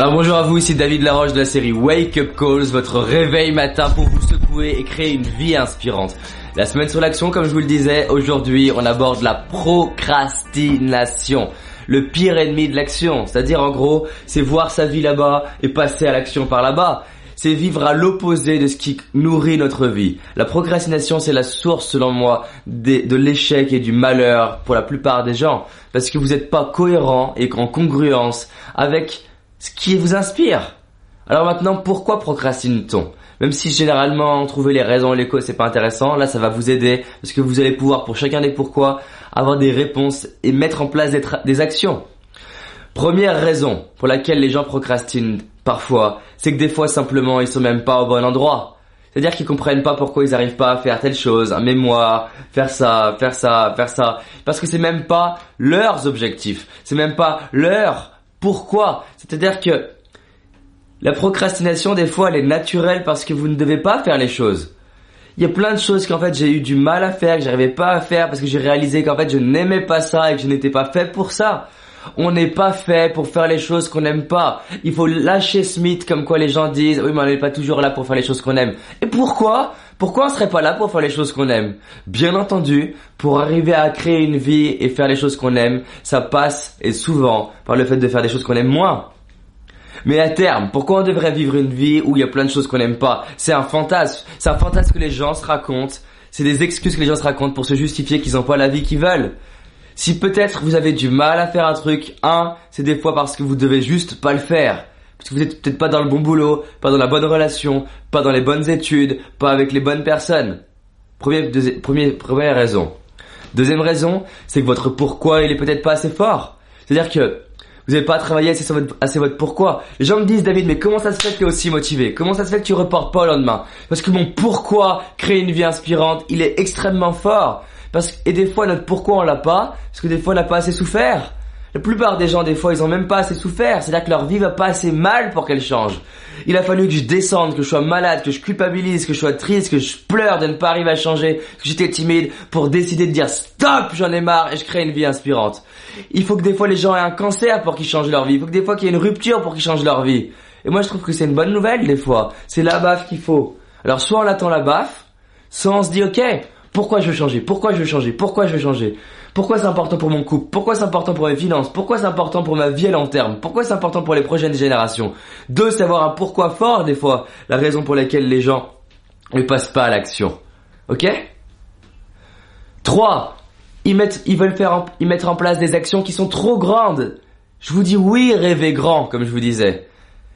Alors bonjour à vous, ici David Laroche de la série Wake Up Calls, votre réveil matin pour vous secouer et créer une vie inspirante. La semaine sur l'action, comme je vous le disais, aujourd'hui on aborde la procrastination. Le pire ennemi de l'action, c'est-à-dire en gros, c'est voir sa vie là-bas et passer à l'action par là-bas. C'est vivre à l'opposé de ce qui nourrit notre vie. La procrastination, c'est la source, selon moi, de l'échec et du malheur pour la plupart des gens. Parce que vous n'êtes pas cohérent et en congruence avec ce qui vous inspire. Alors maintenant, pourquoi procrastine-t-on? Même si généralement trouver les raisons et les causes c'est pas intéressant, là ça va vous aider parce que vous allez pouvoir pour chacun des pourquoi avoir des réponses et mettre en place des, actions. Première raison pour laquelle les gens procrastinent parfois, c'est que des fois simplement ils sont même pas au bon endroit. C'est-à-dire qu'ils comprennent pas pourquoi ils arrivent pas à faire telle chose, un mémoire, faire ça, faire ça, faire ça. Parce que c'est même pas leurs objectifs. C'est même pas leur pourquoi? C'est-à-dire que la procrastination, des fois, elle est naturelle parce que vous ne devez pas faire les choses. Il y a plein de choses qu'en fait j'ai eu du mal à faire, que j'arrivais pas à faire parce que j'ai réalisé qu'en fait je n'aimais pas ça et que je n'étais pas fait pour ça. On n'est pas fait pour faire les choses qu'on n'aime pas. Il faut lâcher Smith comme quoi les gens disent oui mais on n'est pas toujours là pour faire les choses qu'on aime. Et pourquoi? Pourquoi on serait pas là pour faire les choses qu'on aime? Bien entendu, pour arriver à créer une vie et faire les choses qu'on aime, ça passe et souvent par le fait de faire des choses qu'on aime moins. Mais à terme, pourquoi on devrait vivre une vie où il y a plein de choses qu'on n'aime pas? C'est un fantasme. C'est un fantasme que les gens se racontent. C'est des excuses que les gens se racontent pour se justifier qu'ils n'ont pas la vie qu'ils veulent. Si peut-être vous avez du mal à faire un truc, un, c'est des fois parce que vous devez juste pas le faire. Parce que vous êtes peut-être pas dans le bon boulot, pas dans la bonne relation, pas dans les bonnes études, pas avec les bonnes personnes. Première, raison. Deuxième raison, c'est que votre pourquoi il est peut-être pas assez fort. C'est-à-dire que vous n'avez pas travaillé assez sur votre, assez votre pourquoi. Les gens me disent, David, mais comment ça se fait que tu es aussi motivé? Comment ça se fait que tu reportes pas au lendemain? Parce que mon pourquoi créer une vie inspirante, il est extrêmement fort. Parce et des fois notre pourquoi on l'a pas, parce que des fois on n'a pas assez souffert. La plupart des gens, des fois, ils ont même pas assez souffert. C'est-à-dire que leur vie va pas assez mal pour qu'elle change. Il a fallu que je descende, que je sois malade, que je culpabilise, que je sois triste, que je pleure de ne pas arriver à changer, que j'étais timide pour décider de dire stop, j'en ai marre et je crée une vie inspirante. Il faut que des fois les gens aient un cancer pour qu'ils changent leur vie. Il faut que des fois qu'il y ait une rupture pour qu'ils changent leur vie. Et moi, je trouve que c'est une bonne nouvelle, des fois. C'est la baffe qu'il faut. Alors, soit on attend la baffe, soit on se dit, ok, pourquoi je veux changer? Pourquoi je veux changer? Pourquoi je veux changer? Pourquoi c'est important pour mon couple? Pourquoi c'est important pour mes finances? Pourquoi c'est important pour ma vie à long terme? Pourquoi c'est important pour les prochaines générations? Deux, savoir un pourquoi fort des fois, la raison pour laquelle les gens ne passent pas à l'action. Ok? Trois, ils mettent, ils veulent faire, ils mettre en place des actions qui sont trop grandes. Je vous dis oui, rêvez grand, comme je vous disais.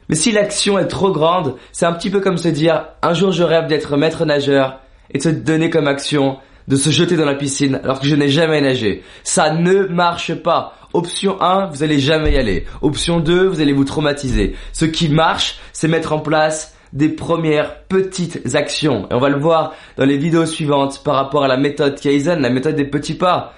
Mais si l'action est trop grande, c'est un petit peu comme se dire, un jour je rêve d'être maître nageur, et de se donner comme action de se jeter dans la piscine alors que je n'ai jamais nagé. Ça ne marche pas. Option 1, vous allez jamais y aller. Option 2, vous allez vous traumatiser. Ce qui marche, c'est mettre en place des premières petites actions. Et on va le voir dans les vidéos suivantes par rapport à la méthode Kaizen, la méthode des petits pas.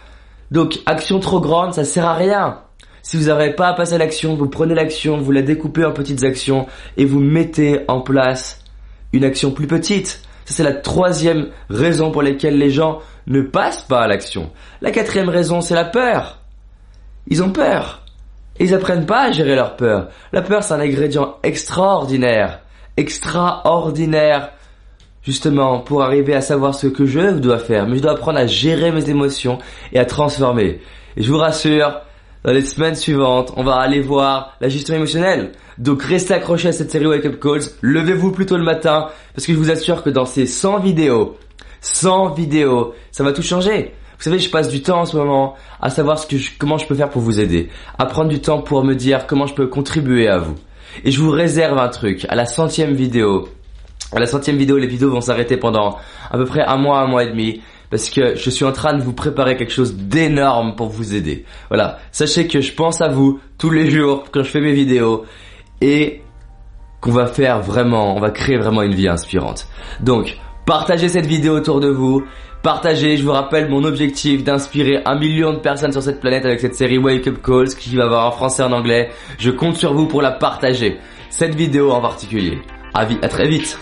Donc, action trop grande, ça sert à rien. Si vous n'arrivez pas à passer à l'action, vous prenez l'action, vous la découpez en petites actions et vous mettez en place une action plus petite. Ça, c'est la troisième raison pour laquelle les gens ne passent pas à l'action. La quatrième raison, c'est la peur. Ils ont peur. Ils apprennent pas à gérer leur peur. La peur, c'est un ingrédient extraordinaire. Extraordinaire. Justement, pour arriver à savoir ce que je dois faire. Mais je dois apprendre à gérer mes émotions et à transformer. Et je vous rassure, dans les semaines suivantes, on va aller voir la gestion émotionnelle. Donc restez accrochés à cette série Wake Up Calls, levez-vous plutôt le matin, parce que je vous assure que dans ces 100 vidéos, 100 vidéos, ça va tout changer. Vous savez, je passe du temps en ce moment à savoir ce que comment je peux faire pour vous aider, à prendre du temps pour me dire comment je peux contribuer à vous. Et je vous réserve un truc, à la centième vidéo, à la centième vidéo, les vidéos vont s'arrêter pendant à peu près un mois, un mois et demi parce que je suis en train de vous préparer quelque chose d'énorme pour vous aider. Voilà, sachez que je pense à vous tous les jours quand je fais mes vidéos et qu'on va faire vraiment, on va créer vraiment une vie inspirante. Donc, partagez cette vidéo autour de vous. Partagez, je vous rappelle mon objectif d'inspirer un million de personnes sur cette planète avec cette série Wake Up Calls qui va avoir en français et en anglais. Je compte sur vous pour la partager. Cette vidéo en particulier. À, très vite.